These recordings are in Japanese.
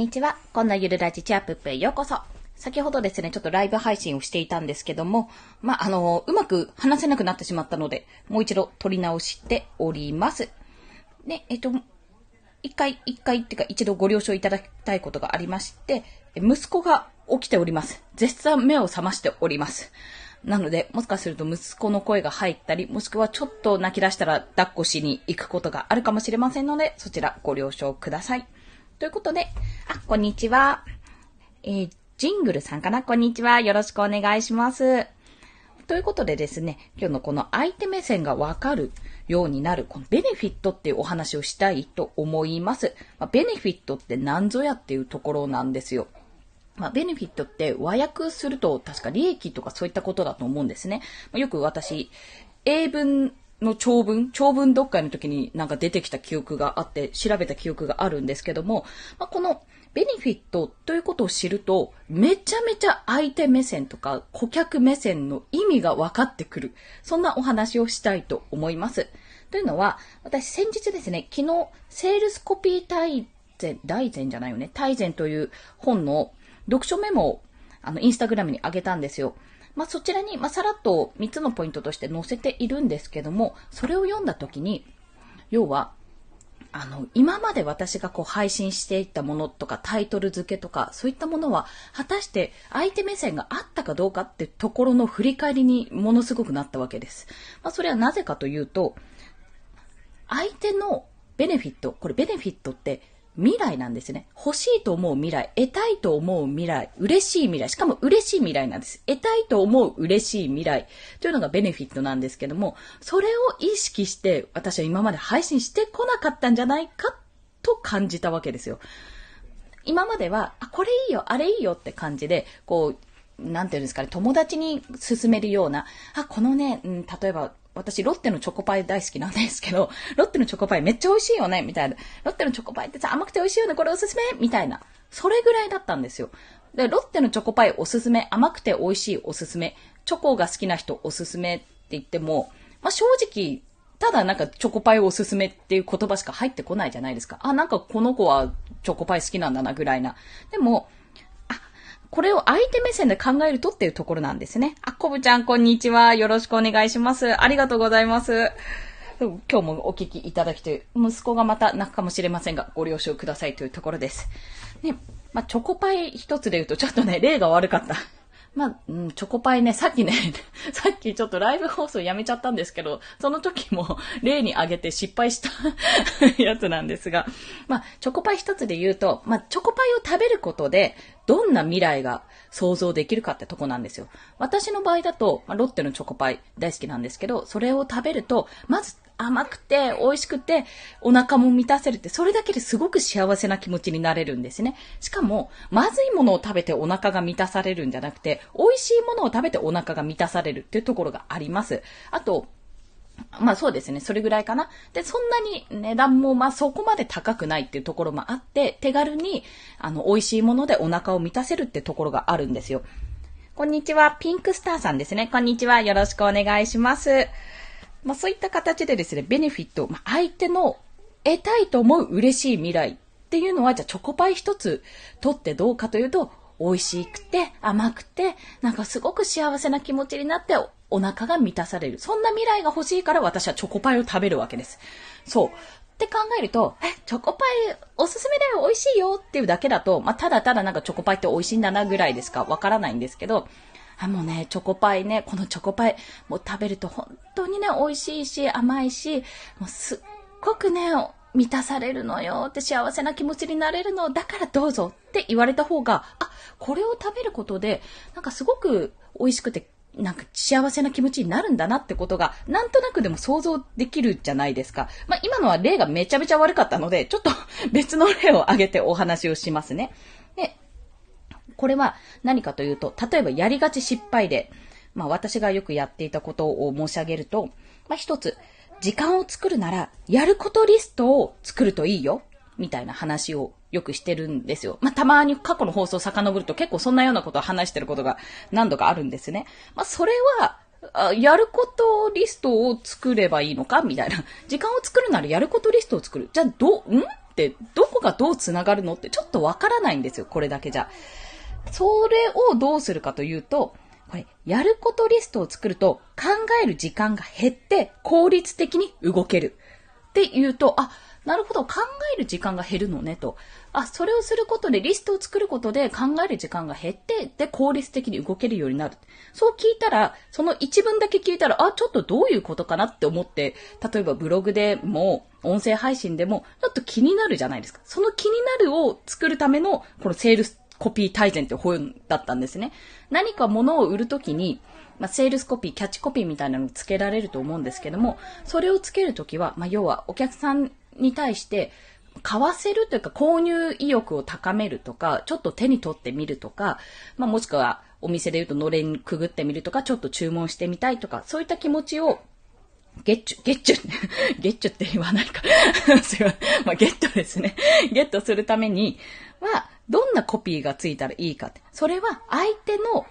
にちは。こんなゆるラジチャップへようこそ。先ほどですね、ちょっとライブ配信をしていたんですけども、まあ、あの、うまく話せなくなってしまったので、もう一度撮り直しております。で、えっと、一回、一回っていうか一度ご了承いただきたいことがありまして、息子が起きております。絶賛目を覚ましております。なので、もしかすると息子の声が入ったり、もしくはちょっと泣き出したら抱っこしに行くことがあるかもしれませんので、そちらご了承ください。ということで、こんにちは。えー、ジングルさんかな？こんにちは。よろしくお願いします。ということでですね、今日のこの相手目線がわかるようになる、このベネフィットっていうお話をしたいと思います。まあ、ベネフィットって何ぞやっていうところなんですよ。まあ、ベネフィットって和訳すると確か利益とかそういったことだと思うんですね。まあ、よく私、英文の長文、長文読解の時になんか出てきた記憶があって、調べた記憶があるんですけども、まあ、このベネフィットということを知ると、めちゃめちゃ相手目線とか顧客目線の意味が分かってくる。そんなお話をしたいと思います。というのは、私先日ですね、昨日、セールスコピー大全、大全じゃないよね、大全という本の読書メモを、あの、インスタグラムに上げたんですよ。まあ、そちらに、まあ、さらっと3つのポイントとして載せているんですけども、それを読んだ時に、要は、あの、今まで私がこう配信していったものとかタイトル付けとか、そういったものは、果たして相手目線があったかどうかってところの振り返りにものすごくなったわけです。まあ、それはなぜかというと、相手のベネフィット、これベネフィットって未来なんですね。欲しいと思う未来、得たいと思う未来、嬉しい未来、しかも嬉しい未来なんです。得たいと思う嬉しい未来というのがベネフィットなんですけども、それを意識して私は今まで配信してこなかったんじゃないかと感じたわけですよ。今までは、あ、これいいよ、あれいいよって感じで、こう、なんていうんですかね、友達に勧めるような、あ、このね、うん、例えば私、ロッテのチョコパイ大好きなんですけど、ロッテのチョコパイめっちゃ美味しいよねみたいな。ロッテのチョコパイってさ、甘くて美味しいよねこれおすすめみたいな。それぐらいだったんですよ。で、ロッテのチョコパイおすすめ、甘くて美味しいおすすめ、チョコが好きな人おすすめって言っても、まあ、正直、ただなんかチョコパイおすすめっていう言葉しか入ってこないじゃないですか。あ、なんかこの子はチョコパイ好きなんだなぐらいな。でも、これを相手目線で考えるとっていうところなんですね。あ、こぶちゃん、こんにちは。よろしくお願いします。ありがとうございます。今日もお聞きいただきという、息子がまた泣くかもしれませんが、ご了承くださいというところです。ね、まあ、チョコパイ一つで言うと、ちょっとね、例が悪かった。まあ、うん、チョコパイね、さっきね、さっきちょっとライブ放送やめちゃったんですけど、その時も 例に挙げて失敗した やつなんですが、まあ、チョコパイ一つで言うと、まあ、チョコパイを食べることで、どんな未来が想像できるかってとこなんですよ。私の場合だと、まあ、ロッテのチョコパイ大好きなんですけど、それを食べると、まず甘くて美味しくてお腹も満たせるって、それだけですごく幸せな気持ちになれるんですね。しかも、まずいものを食べてお腹が満たされるんじゃなくて、美味しいものを食べてお腹が満たされるっていうところがあります。あと、まあそうですね。それぐらいかな。で、そんなに値段もまあそこまで高くないっていうところもあって、手軽に、あの、美味しいものでお腹を満たせるってところがあるんですよ。こんにちは。ピンクスターさんですね。こんにちは。よろしくお願いします。まあそういった形でですね、ベネフィット、まあ、相手の得たいと思う嬉しい未来っていうのは、じゃあチョコパイ一つ取ってどうかというと、美味しくて甘くて、なんかすごく幸せな気持ちになってお腹が満たされる。そんな未来が欲しいから私はチョコパイを食べるわけです。そう。って考えると、え、チョコパイおすすめだよ、美味しいよっていうだけだと、まあ、ただただなんかチョコパイって美味しいんだなぐらいですかわからないんですけど、あ、もうね、チョコパイね、このチョコパイ、もう食べると本当にね、美味しいし、甘いし、もうすっごくね、満たされるのよって幸せな気持ちになれるの、だからどうぞって言われた方が、あ、これを食べることで、なんかすごく美味しくて、なんか幸せな気持ちになるんだなってことが、なんとなくでも想像できるじゃないですか。まあ今のは例がめちゃめちゃ悪かったので、ちょっと 別の例を挙げてお話をしますね。で、これは何かというと、例えばやりがち失敗で、まあ私がよくやっていたことを申し上げると、まあ一つ、時間を作るなら、やることリストを作るといいよ、みたいな話をよくしてるんですよ。まあ、たまに過去の放送を遡ると結構そんなようなことを話してることが何度かあるんですね。まあ、それは、あやることリストを作ればいいのか？みたいな。時間を作るならやることリストを作る。じゃあ、ど、ん？ってどこがどう繋がるの？ってちょっとわからないんですよ、これだけじゃ。それをどうするかというと、これ、やることリストを作ると考える時間が減って効率的に動ける。って言うと、あ、なるほど、考える時間が減るのねと。あ、それをすることで、リストを作ることで考える時間が減って、で、効率的に動けるようになる。そう聞いたら、その一文だけ聞いたら、あ、ちょっとどういうことかなって思って、例えばブログでも、音声配信でも、ちょっと気になるじゃないですか。その気になるを作るための、このセールスコピー大全って本だったんですね。何か物を売るときに、まあ、セールスコピー、キャッチコピーみたいなのつけられると思うんですけども、それをつけるときは、まあ、要はお客さんに対して、買わせるというか購入意欲を高めるとか、ちょっと手に取ってみるとか、まあ、もしくはお店で言うとのれんくぐってみるとか、ちょっと注文してみたいとか、そういった気持ちをゲッチュ、ゲッチュ、ゲッチュって言わないか。すいません。まあ、ゲットですね。ゲットするためには、どんなコピーがついたらいいかって。それは相手の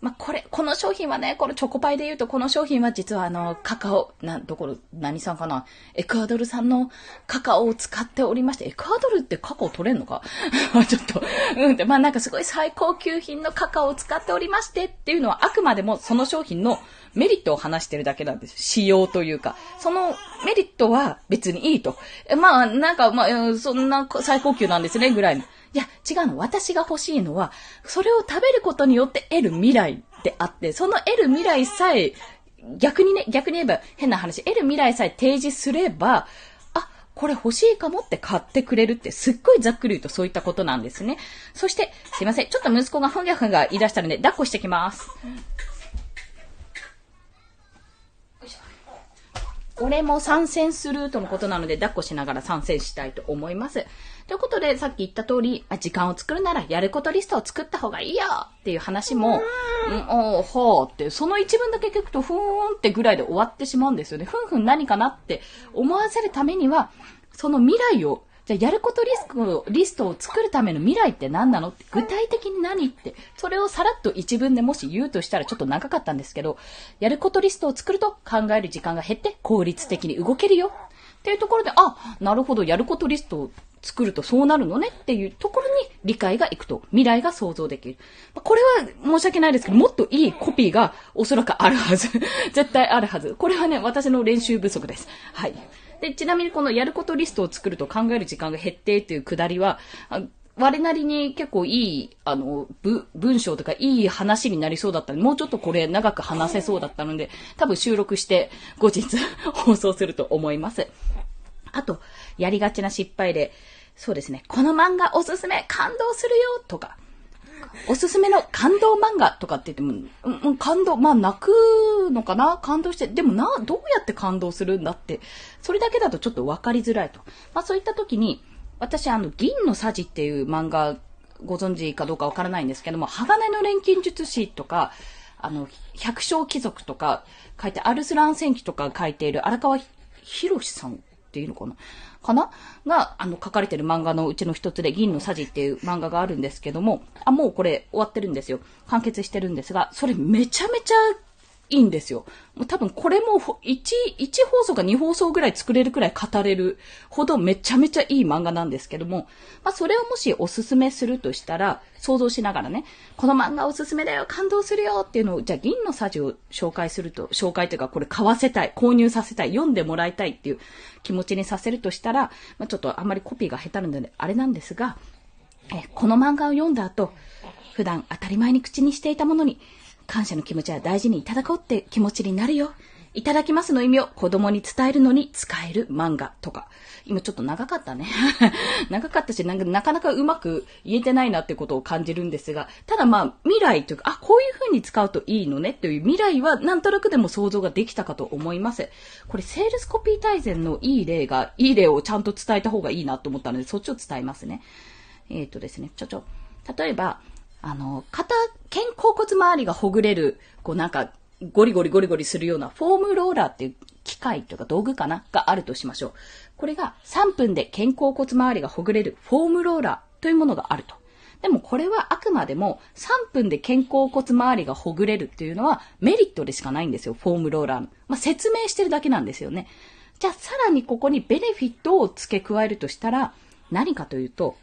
まあ、これ、この商品はね、このチョコパイで言うと、この商品は実はあの、カカオ、な、どころ、何さんかな？エクアドル産のカカオを使っておりまして、エクアドルってカカオ取れんのか？ちょっと、うんって、まあなんかすごい最高級品のカカオを使っておりましてっていうのはあくまでもその商品のメリットを話してるだけなんです。仕様というか。そのメリットは別にいいと。まあなんか、まあ、そんな最高級なんですね、ぐらいの。いや、違うの。私が欲しいのは、それを食べることによって得る未来であって、その得る未来さえ、逆にね、逆に言えば変な話、得る未来さえ提示すれば、あ、これ欲しいかもって買ってくれるって、すっごいざっくり言うとそういったことなんですね。そして、すいません。ちょっと息子がふんぎゃふぎゃ言い出したので、抱っこしてきます。俺も参戦するとのことなので、抱っこしながら参戦したいと思います。ということで、さっき言った通り、時間を作るならやることリストを作った方がいいよっていう話も、うん、おほーって、その一文だけ聞くと、ふーんってぐらいで終わってしまうんですよね。ふんふん何かなって思わせるためには、その未来をじゃあやることリスクを、リストを作るための未来って何なの？って具体的に何って、それをさらっと一文でもし言うとしたらちょっと長かったんですけど、やることリストを作ると考える時間が減って効率的に動けるよ。っていうところで、あ、なるほど、やることリストを作るとそうなるのねっていうところに理解がいくと、未来が想像できる。これは申し訳ないですけど、もっといいコピーがおそらくあるはず。絶対あるはず。これはね、私の練習不足です。はい。で、ちなみにこのやることリストを作ると考える時間が減ってっていうくだりは、我なりに結構いい、あの、文章とかいい話になりそうだったので、もうちょっとこれ長く話せそうだったので、多分収録して後日 放送すると思います。あと、やりがちな失敗で、そうですね、この漫画おすすめ、感動するよとか、おすすめの感動漫画とかって言っても、うん、感動、まあ泣くのかな？感動して、でもな、どうやって感動するんだって、それだけだとちょっとわかりづらいと。まあそういった時に、私あの、銀のさじっていう漫画、ご存知かどうかわからないんですけども、鋼の錬金術師とか、あの、百姓貴族とか書いて、アルスラン戦記とか書いている荒川博さんっていうのかな？かな？が、あの、書かれてる漫画のうちの一つで、銀のさじっていう漫画があるんですけども、あ、もうこれ終わってるんですよ。完結してるんですが、それめちゃめちゃいいんですよ。もう多分これも1、1放送か2放送ぐらい作れるくらい語れるほどめちゃめちゃいい漫画なんですけども、まあそれをもしおすすめするとしたら、想像しながらね、この漫画おすすめだよ、感動するよっていうのを、じゃあ銀のサジを紹介すると、紹介というかこれ買わせたい、購入させたい、読んでもらいたいっていう気持ちにさせるとしたら、まあちょっとあんまりコピーが下手なんであれなんですが、えこの漫画を読んだ後、普段当たり前に口にしていたものに、感謝の気持ちは大事にいただこうって気持ちになるよ。いただきますの意味を子供に伝えるのに使える漫画とか。今ちょっと長かったね。長かったし、なんかなかなかうまく言えてないなってことを感じるんですが、ただまあ未来というか、あ、こういう風に使うといいのねという未来はなんとなくでも想像ができたかと思います。これセールスコピー大全のいい例が、いい例をちゃんと伝えた方がいいなと思ったので、そっちを伝えますね。えっ、ー、とですね、ちょちょ。例えば、あの、肩、肩甲骨周りがほぐれる、こうなんか、ゴリゴリゴリゴリするようなフォームローラーっていう機械とか道具かながあるとしましょう。これが3分で肩甲骨周りがほぐれるフォームローラーというものがあると。でもこれはあくまでも3分で肩甲骨周りがほぐれるっていうのはメリットでしかないんですよ、フォームローラーの。まあ、説明してるだけなんですよね。じゃあさらにここにベネフィットを付け加えるとしたら、何かというと、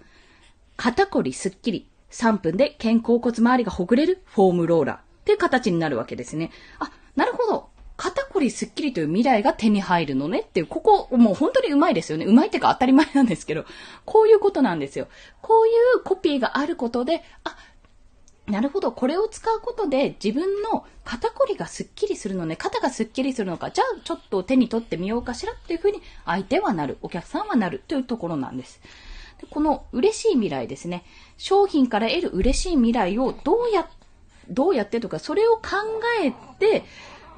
肩こりすっきり、3分で肩甲骨周りがほぐれるフォームローラーっていう形になるわけですね。あ、なるほど。肩こりすっきりという未来が手に入るのねっていう、ここ、もう本当にうまいですよね。うまいってか当たり前なんですけど、こういうことなんですよ。こういうコピーがあることで、あ、なるほど。これを使うことで自分の肩こりがスッキリするのね。肩がスッキリするのか。じゃあちょっと手に取ってみようかしらっていうふうに相手はなる。お客さんはなるというところなんです。でこの嬉しい未来ですね。商品から得る嬉しい未来をどうや、どうやってとか、それを考えて、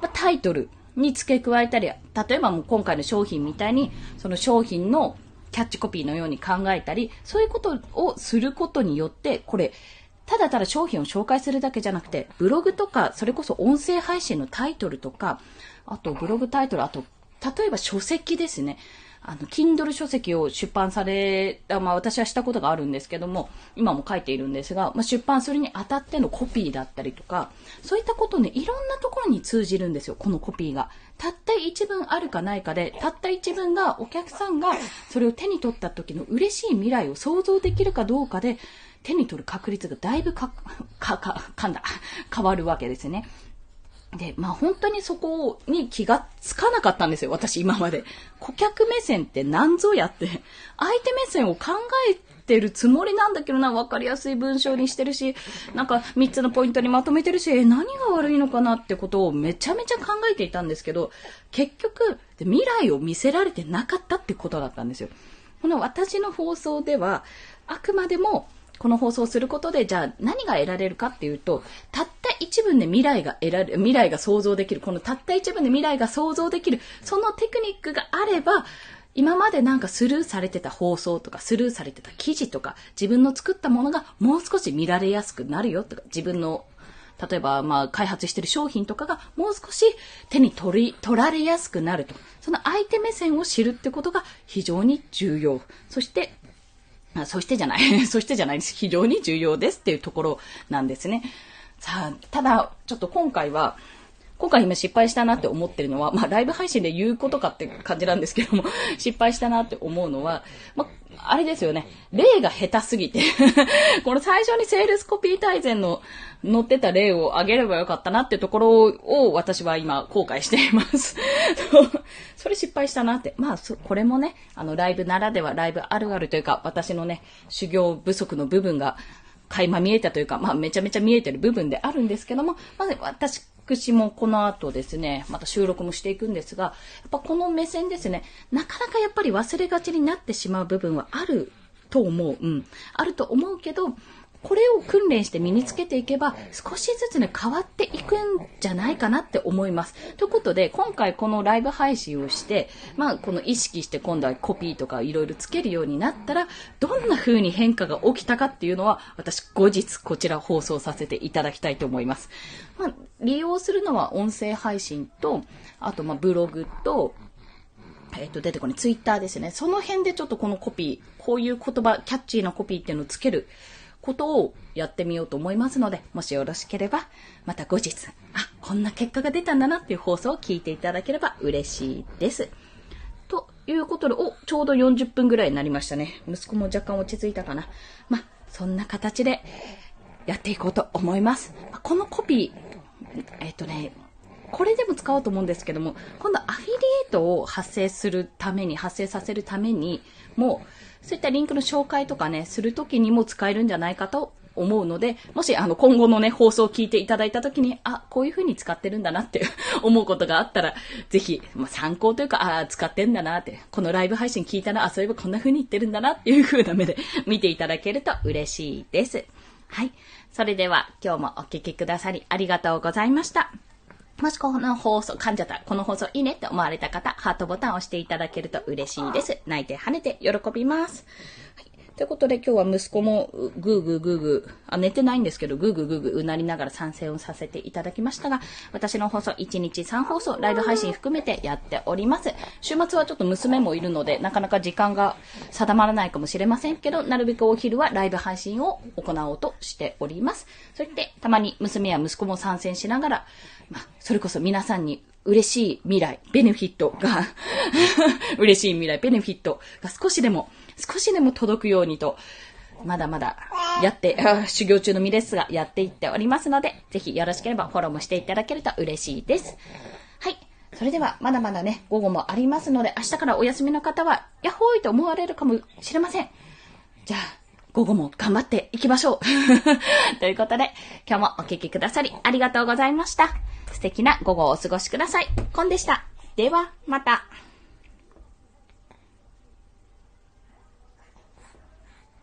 まあ、タイトルに付け加えたり、例えばもう今回の商品みたいに、その商品のキャッチコピーのように考えたり、そういうことをすることによって、これ、ただただ商品を紹介するだけじゃなくて、ブログとか、それこそ音声配信のタイトルとか、あとブログタイトル、あと、例えば書籍ですね。あの、Kindle 書籍を出版され、まあ私はしたことがあるんですけども、今も書いているんですが、まあ、出版するにあたってのコピーだったりとか、そういったことね、いろんなところに通じるんですよ、このコピーが。たった一文あるかないかで、たった一文がお客さんがそれを手に取った時の嬉しい未来を想像できるかどうかで、手に取る確率がだいぶか、か、か、かんだ、変わるわけですね。で、まあ本当にそこに気がつかなかったんですよ、私今まで。顧客目線って何ぞやって、相手目線を考えてるつもりなんだけどな、わかりやすい文章にしてるし、なんか3つのポイントにまとめてるし、え、何が悪いのかなってことをめちゃめちゃ考えていたんですけど、結局、未来を見せられてなかったってことだったんですよ。この私の放送では、あくまでもこの放送をすることで、じゃあ何が得られるかっていうと、たった一文で未来が得られ、未来が想像できる、このたった一文で未来が想像できる、そのテクニックがあれば、今までなんかスルーされてた放送とか、スルーされてた記事とか、自分の作ったものがもう少し見られやすくなるよとか、自分の例えば、まあ、開発してる商品とかがもう少し手に取り、取られやすくなると。その相手目線を知るってことが非常に重要。そして、そしてじゃない。そしてじゃないです。非常に重要ですっていうところなんですね。さあ、ただ、ちょっと今回は、今回今失敗したなって思ってるのは、まあライブ配信で言うことかって感じなんですけども、失敗したなって思うのは、まあ、あれですよね。例が下手すぎて この最初にセールスコピー大全の載ってた例を挙げればよかったなってところを私は今後悔しています それ失敗したなって。まあ、これもね、あの、ライブならでは、ライブあるあるというか、私のね、修行不足の部分が垣間見えたというか、まあ、めちゃめちゃ見えてる部分であるんですけども、まず私私もこの後ですね、また収録もしていくんですが、やっぱこの目線ですね、なかなかやっぱり忘れがちになってしまう部分はあると思う。うん。あると思うけど、これを訓練して身につけていけば、少しずつね、変わっていくんじゃないかなって思います。ということで、今回このライブ配信をして、まあ、この意識して今度はコピーとかいろいろつけるようになったら、どんな風に変化が起きたかっていうのは、私後日こちら放送させていただきたいと思います。まあ、利用するのは音声配信と、あとまあブログと、えっ、と、出てこない、ツイッターですね。その辺でちょっとこのコピー、こういう言葉、キャッチーなコピーっていうのをつけることをやってみようと思いますので、もしよろしければ、また後日、あ、こんな結果が出たんだなっていう放送を聞いていただければ嬉しいです。ということで、お、ちょうど40分ぐらいになりましたね。息子も若干落ち着いたかな。ま、そんな形でやっていこうと思います。このコピー、えっ、とね、これでも使おうと思うんですけども、今度アフィリエイトを発生するために、発生させるために、もう、そういったリンクの紹介とかね、するときにも使えるんじゃないかと思うので、もしあの今後のね、放送を聞いていただいたときに、あ、こういう風に使ってるんだなって 思うことがあったら、ぜひ、まあ、参考というか、あ、使ってんだなって、このライブ配信聞いたら、あ、そういえばこんな風に言ってるんだなっていう風な目で見ていただけると嬉しいです。はい。それでは今日もお聴きくださりありがとうございました。もしこの放送、噛んじゃった、この放送いいねって思われた方、ハートボタンを押していただけると嬉しいです。泣いて跳ねて喜びます。はいということで今日は息子もグーグーグーグー、あ、寝てないんですけど、グーグーグーグーうなりながら参戦をさせていただきましたが、私の放送1日3放送、ライブ配信含めてやっております。週末はちょっと娘もいるので、なかなか時間が定まらないかもしれませんけど、なるべくお昼はライブ配信を行おうとしております。そして、たまに娘や息子も参戦しながら、まあ、それこそ皆さんに嬉しい未来、ベネフィットが 嬉しい未来、ベネフィットが少しでも少しでも届くようにと、まだまだやって、修行中の身ですが、やっていっておりますので、ぜひよろしければフォローもしていただけると嬉しいです。はい。それでは、まだまだね、午後もありますので、明日からお休みの方は、やっほーいと思われるかもしれません。じゃあ、午後も頑張っていきましょう。ということで、今日もお聴きくださりありがとうございました。素敵な午後をお過ごしください。コンでした。では、また。